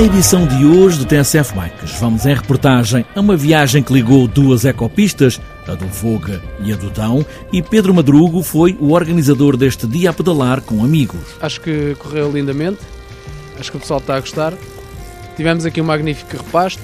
Na edição de hoje do TSF Bikes, vamos em reportagem a uma viagem que ligou duas ecopistas, a do Voga e a do Dão, e Pedro Madrugo foi o organizador deste dia a pedalar com amigos. Acho que correu lindamente, acho que o pessoal está a gostar. Tivemos aqui um magnífico repasto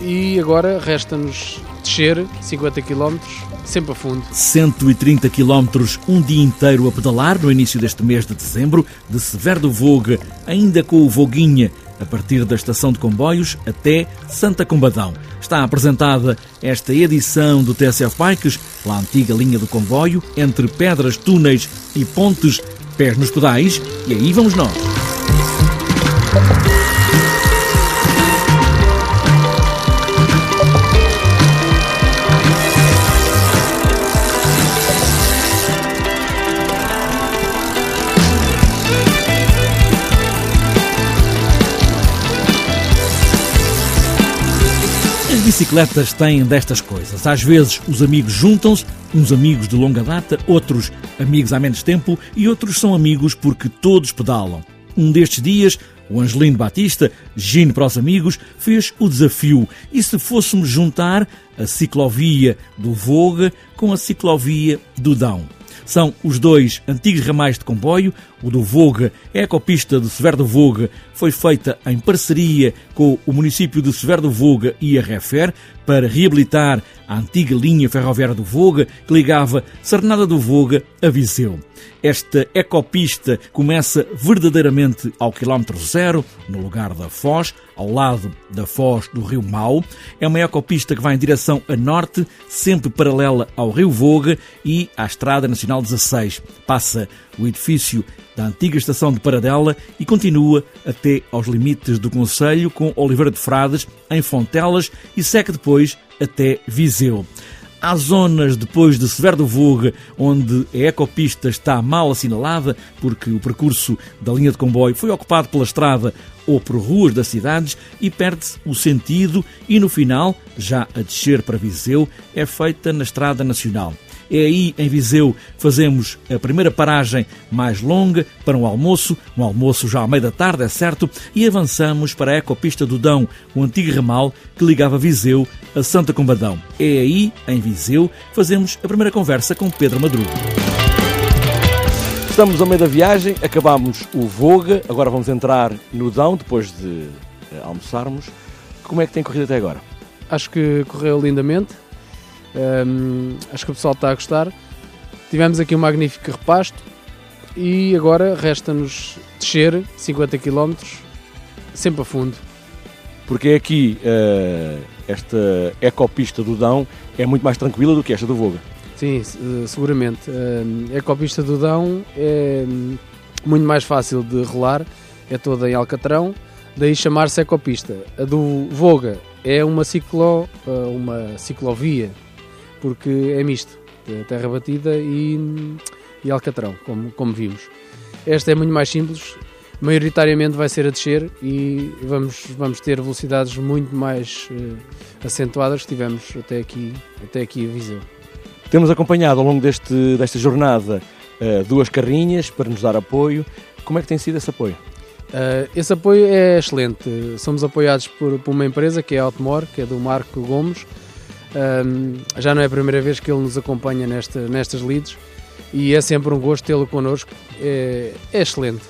e agora resta-nos descer 50 km sempre a fundo. 130 km, um dia inteiro a pedalar no início deste mês de dezembro, de Severo do Voga, ainda com o Voguinha, a partir da estação de comboios até Santa Combadão. Está apresentada esta edição do TSF Bikes, pela antiga linha do comboio, entre pedras, túneis e pontes, pés nos pedais, e aí vamos nós. Bicicletas têm destas coisas. Às vezes os amigos juntam-se, uns amigos de longa data, outros amigos há menos tempo e outros são amigos porque todos pedalam. Um destes dias, o Angelino Batista, Gino para os amigos, fez o desafio. E se fôssemos juntar a ciclovia do Voga com a ciclovia do Dão? São os dois antigos ramais de comboio. O do Voga, a ecopista do Severo do Voga, foi feita em parceria com o município de Severo do Voga e a Refer para reabilitar a antiga linha ferroviária do Voga que ligava Sernada do Voga a Viseu. Esta ecopista começa verdadeiramente ao quilómetro zero, no lugar da Foz, ao lado da Foz do Rio Mau. É uma ecopista que vai em direção a norte, sempre paralela ao Rio Voga e à Estrada Nacional 16. Passa o edifício da antiga estação de Paradela e continua até aos limites do Conselho com Oliveira de Frades, em Fontelas e segue depois até Viseu. Há zonas depois de Severo do Vogue onde a ecopista está mal assinalada porque o percurso da linha de comboio foi ocupado pela estrada ou por ruas das cidades e perde-se o sentido e no final, já a descer para Viseu, é feita na estrada nacional. É aí, em Viseu, fazemos a primeira paragem mais longa para um almoço, um almoço já à meia da tarde, é certo, e avançamos para a ecopista do Dão, o antigo ramal que ligava Viseu a Santa Combadão. É aí, em Viseu, fazemos a primeira conversa com Pedro Madruga. Estamos ao meio da viagem, acabamos o Voga, agora vamos entrar no Dão, depois de eh, almoçarmos. Como é que tem corrido até agora? Acho que correu lindamente. Um, acho que o pessoal está a gostar. Tivemos aqui um magnífico repasto e agora resta-nos descer 50 km sempre a fundo. Porque aqui uh, esta ecopista do Dão é muito mais tranquila do que esta do Voga. Sim, seguramente. A ecopista do Dão é muito mais fácil de rolar, é toda em Alcatrão, daí chamar-se ecopista. A do Voga é uma, ciclo, ah, uma ciclovia, porque é misto, é terra batida e, e alcatrão, como, como vimos. Esta é muito mais simples, maioritariamente vai ser a descer e vamos, vamos ter velocidades muito mais uh, acentuadas que tivemos até aqui, até aqui a Viseu. Temos acompanhado ao longo deste, desta jornada uh, duas carrinhas para nos dar apoio. Como é que tem sido esse apoio? Uh, esse apoio é excelente. Somos apoiados por, por uma empresa que é a Automor, que é do Marco Gomes, um, já não é a primeira vez que ele nos acompanha nesta, nestas leads e é sempre um gosto tê-lo connosco. É, é, excelente.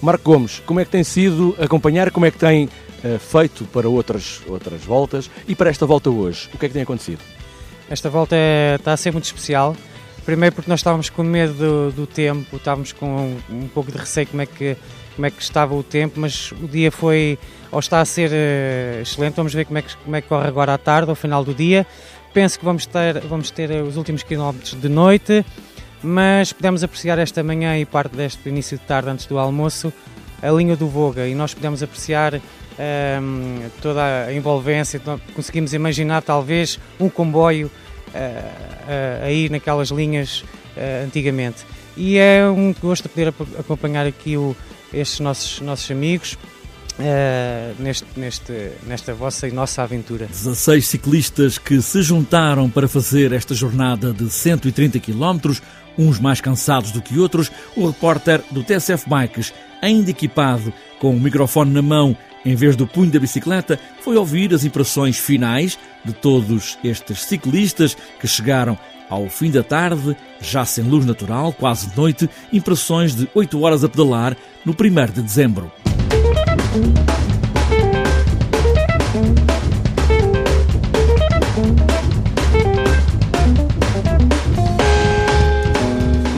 Marco Gomes, como é que tem sido acompanhar? Como é que tem uh, feito para outras, outras voltas e para esta volta hoje? O que é que tem acontecido? Esta volta é, está a ser muito especial. Primeiro porque nós estávamos com medo do, do tempo, estávamos com um, um pouco de receio como é que como é que estava o tempo, mas o dia foi, ou está a ser uh, excelente. Vamos ver como é, que, como é que corre agora à tarde, ao final do dia. Penso que vamos ter, vamos ter eh, os últimos quilómetros de noite, mas podemos apreciar esta manhã e parte deste início de tarde, antes do almoço, a linha do Voga e nós podemos apreciar ehm, toda a envolvência. Conseguimos imaginar talvez um comboio uh, uh, aí naquelas linhas uh, antigamente. E é um gosto poder acompanhar aqui o, estes nossos, nossos amigos Uh, neste, neste, nesta vossa e nossa aventura. 16 ciclistas que se juntaram para fazer esta jornada de 130 km, uns mais cansados do que outros. O repórter do TSF Bikes, ainda equipado com o microfone na mão em vez do punho da bicicleta, foi ouvir as impressões finais de todos estes ciclistas que chegaram ao fim da tarde, já sem luz natural, quase de noite, impressões de 8 horas a pedalar no 1 de dezembro.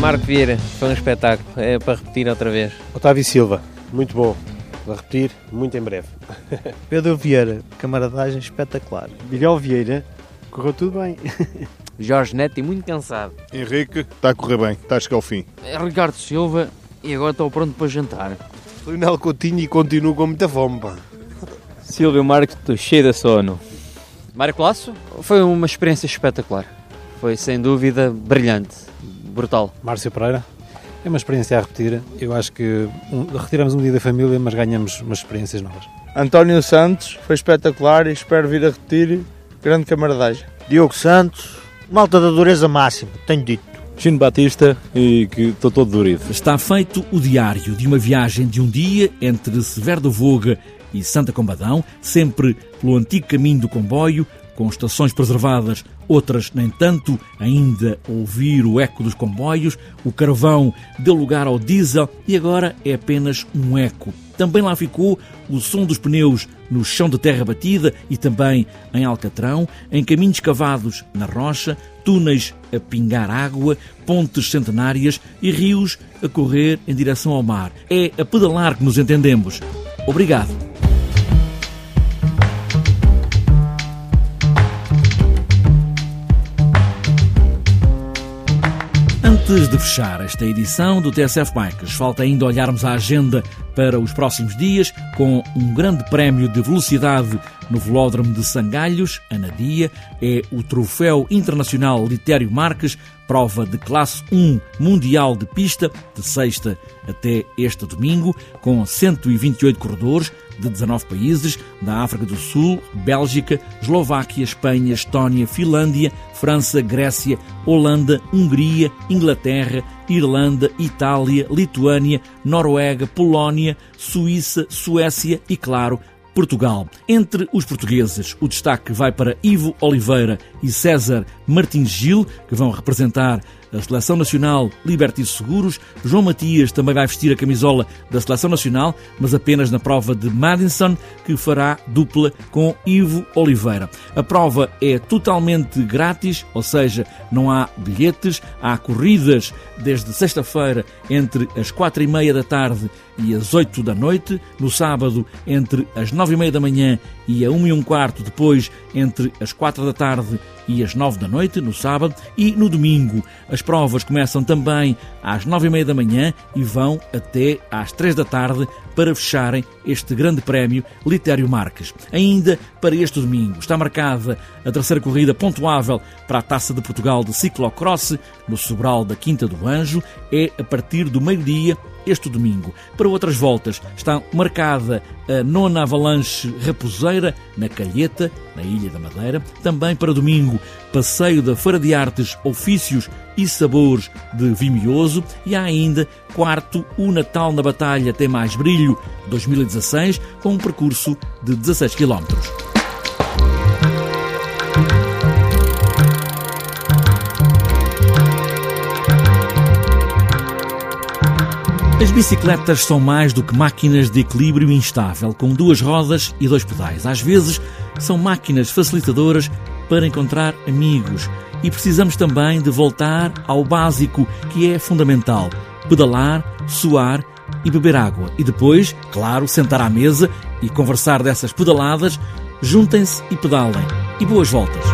Marco Vieira, foi um espetáculo, é para repetir outra vez. Otávio Silva, muito bom, para repetir, muito em breve. Pedro Vieira, camaradagem espetacular. Miguel Vieira, correu tudo bem. Jorge Neto, muito cansado. Henrique, está a correr bem, está a chegar ao fim. Ricardo Silva, e agora estou pronto para jantar. Leonel Coutinho e continuo com muita fome, pá. Silvio Marques, estou cheio de sono. Marco Lasso, foi uma experiência espetacular. Foi sem dúvida brilhante, brutal. Márcio Pereira, é uma experiência a repetir. Eu acho que um, retiramos um dia da família, mas ganhamos umas experiências novas. António Santos, foi espetacular e espero vir a repetir. Grande camaradagem. Diogo Santos, malta da dureza máxima, tenho dito. Chino Batista e que estou todo dorido. Está feito o diário de uma viagem de um dia entre Severo do Voga e Santa Combadão, sempre pelo antigo caminho do comboio, com estações preservadas, outras nem tanto, ainda ouvir o eco dos comboios, o carvão deu lugar ao diesel e agora é apenas um eco. Também lá ficou o som dos pneus no chão de terra batida e também em Alcatrão, em caminhos cavados na rocha, túneis a pingar água, pontes centenárias e rios a correr em direção ao mar. É a pedalar que nos entendemos. Obrigado. Antes de fechar esta edição do TSF Bikes, falta ainda olharmos a agenda para os próximos dias, com um grande prémio de velocidade no Velódromo de Sangalhos, Anadia. É o Troféu Internacional Litério Marques, prova de classe 1 mundial de pista, de sexta até este domingo, com 128 corredores de 19 países, da África do Sul, Bélgica, Eslováquia, Espanha, Estónia, Finlândia, França, Grécia, Holanda, Hungria, Inglaterra, Irlanda, Itália, Lituânia, Noruega, Polónia, Suíça, Suécia e, claro, Portugal. Entre os portugueses, o destaque vai para Ivo Oliveira e César Martins Gil, que vão representar a Seleção Nacional Liberty Seguros. João Matias também vai vestir a camisola da Seleção Nacional, mas apenas na prova de Madison, que fará dupla com Ivo Oliveira. A prova é totalmente grátis, ou seja, não há bilhetes, há corridas desde sexta-feira entre as quatro e meia da tarde e as oito da noite, no sábado entre as nove e meia da manhã e a uma e um quarto, depois entre as quatro da tarde e as nove da noite, no sábado, e no domingo. As provas começam também às nove e meia da manhã e vão até às três da tarde para fecharem este grande prémio Litério Marques. Ainda para este domingo está marcada a terceira corrida pontuável para a Taça de Portugal de Ciclocross no Sobral da Quinta do Anjo. É a partir do meio-dia este domingo. Para outras voltas está marcada a nona avalanche raposeira na Calheta, na Ilha da Madeira. Também para domingo, passeio da Feira de Artes, Ofícios e Sabores de Vimioso. E há ainda, quarto, o Natal na Batalha tem mais brilho 2016, com um percurso de 16 quilómetros. As bicicletas são mais do que máquinas de equilíbrio instável, com duas rodas e dois pedais. Às vezes, são máquinas facilitadoras para encontrar amigos. E precisamos também de voltar ao básico, que é fundamental: pedalar, suar e beber água. E depois, claro, sentar à mesa e conversar dessas pedaladas. Juntem-se e pedalem. E boas voltas!